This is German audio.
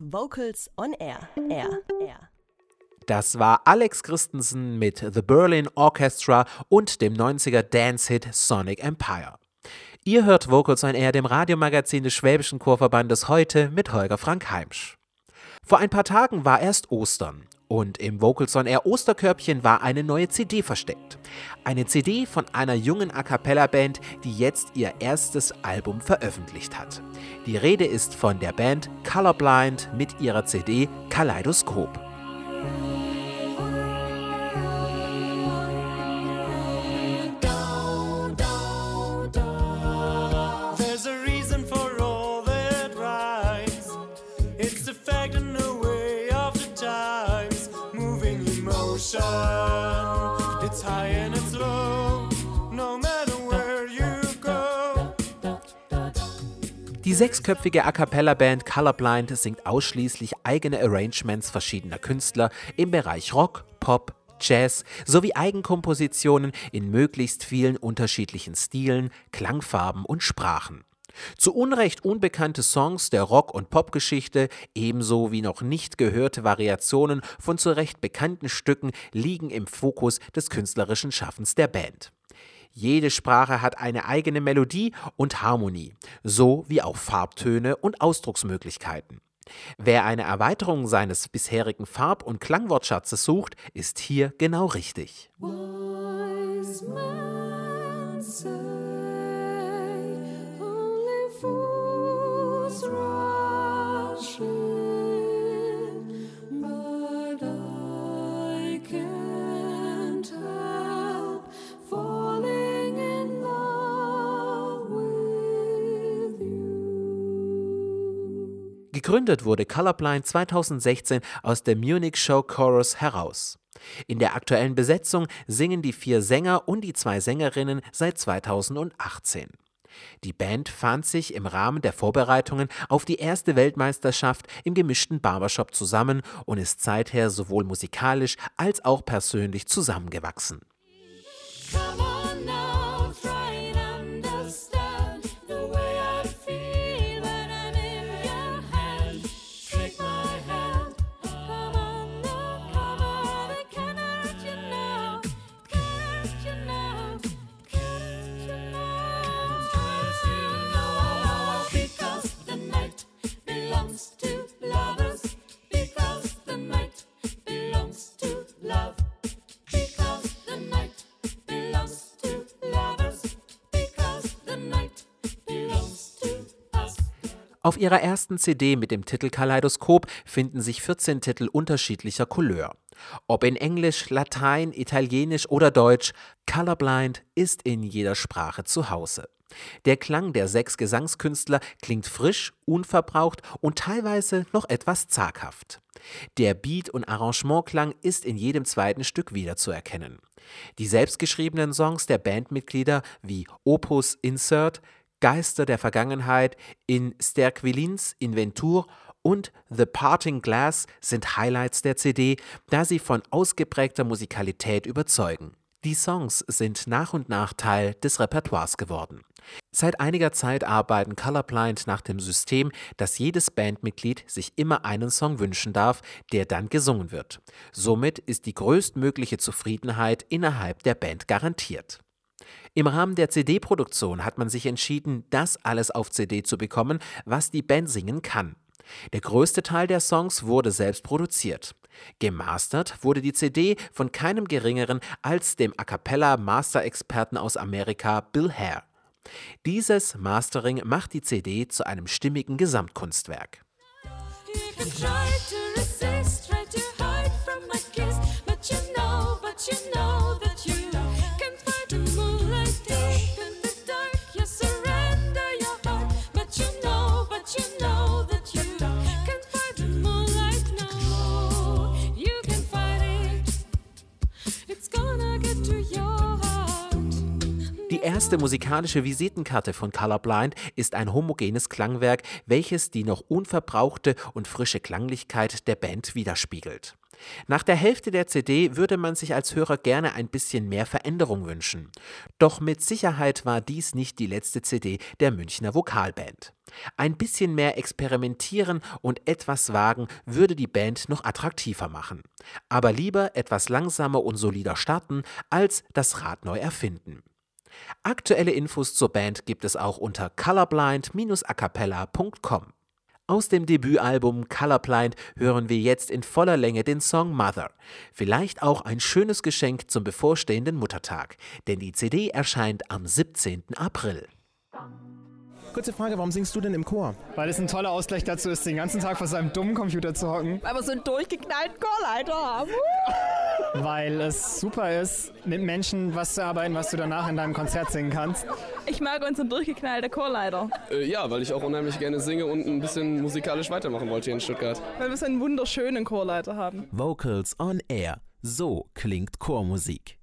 Vocals on Air. Air. Air. Das war Alex Christensen mit The Berlin Orchestra und dem 90er Dance-Hit Sonic Empire. Ihr hört Vocals on Air, dem Radiomagazin des Schwäbischen Chorverbandes heute mit Holger Frank Heimsch. Vor ein paar Tagen war erst Ostern und im Vocals on Air Osterkörbchen war eine neue CD versteckt. Eine CD von einer jungen A cappella Band, die jetzt ihr erstes Album veröffentlicht hat. Die Rede ist von der Band Colorblind mit ihrer CD Kaleidoskop. Die sechsköpfige A cappella Band Colorblind singt ausschließlich eigene Arrangements verschiedener Künstler im Bereich Rock, Pop, Jazz sowie Eigenkompositionen in möglichst vielen unterschiedlichen Stilen, Klangfarben und Sprachen. Zu Unrecht unbekannte Songs der Rock- und Popgeschichte, ebenso wie noch nicht gehörte Variationen von zu Recht bekannten Stücken liegen im Fokus des künstlerischen Schaffens der Band. Jede Sprache hat eine eigene Melodie und Harmonie, so wie auch Farbtöne und Ausdrucksmöglichkeiten. Wer eine Erweiterung seines bisherigen Farb- und Klangwortschatzes sucht, ist hier genau richtig. Wise say Gegründet wurde Colorblind 2016 aus der Munich Show Chorus heraus. In der aktuellen Besetzung singen die vier Sänger und die zwei Sängerinnen seit 2018. Die Band fand sich im Rahmen der Vorbereitungen auf die erste Weltmeisterschaft im gemischten Barbershop zusammen und ist seither sowohl musikalisch als auch persönlich zusammengewachsen. Come on Auf ihrer ersten CD mit dem Titel Kaleidoskop finden sich 14 Titel unterschiedlicher Couleur. Ob in Englisch, Latein, Italienisch oder Deutsch, Colorblind ist in jeder Sprache zu Hause. Der Klang der sechs Gesangskünstler klingt frisch, unverbraucht und teilweise noch etwas zaghaft. Der Beat- und Arrangementklang ist in jedem zweiten Stück wiederzuerkennen. Die selbstgeschriebenen Songs der Bandmitglieder wie Opus Insert, Geister der Vergangenheit, in Sterquilins Inventur und The Parting Glass sind Highlights der CD, da sie von ausgeprägter Musikalität überzeugen. Die Songs sind nach und nach Teil des Repertoires geworden. Seit einiger Zeit arbeiten Colorblind nach dem System, dass jedes Bandmitglied sich immer einen Song wünschen darf, der dann gesungen wird. Somit ist die größtmögliche Zufriedenheit innerhalb der Band garantiert. Im Rahmen der CD-Produktion hat man sich entschieden, das alles auf CD zu bekommen, was die Band singen kann. Der größte Teil der Songs wurde selbst produziert. Gemastert wurde die CD von keinem geringeren als dem A cappella Master-Experten aus Amerika Bill Hare. Dieses Mastering macht die CD zu einem stimmigen Gesamtkunstwerk. You Die erste musikalische Visitenkarte von Colorblind ist ein homogenes Klangwerk, welches die noch unverbrauchte und frische Klanglichkeit der Band widerspiegelt. Nach der Hälfte der CD würde man sich als Hörer gerne ein bisschen mehr Veränderung wünschen. Doch mit Sicherheit war dies nicht die letzte CD der Münchner Vokalband. Ein bisschen mehr experimentieren und etwas wagen würde die Band noch attraktiver machen. Aber lieber etwas langsamer und solider starten, als das Rad neu erfinden. Aktuelle Infos zur Band gibt es auch unter colorblind-acapella.com. Aus dem Debütalbum Colorblind hören wir jetzt in voller Länge den Song Mother. Vielleicht auch ein schönes Geschenk zum bevorstehenden Muttertag, denn die CD erscheint am 17. April. Kurze Frage, warum singst du denn im Chor? Weil es ein toller Ausgleich dazu ist, den ganzen Tag vor seinem dummen Computer zu hocken. Weil wir so einen durchgeknallten Chorleiter haben. Weil es super ist, mit Menschen was zu arbeiten, was du danach in deinem Konzert singen kannst. Ich mag unseren durchgeknallten Chorleiter. Äh, ja, weil ich auch unheimlich gerne singe und ein bisschen musikalisch weitermachen wollte hier in Stuttgart. Weil wir so einen wunderschönen Chorleiter haben. Vocals on Air. So klingt Chormusik.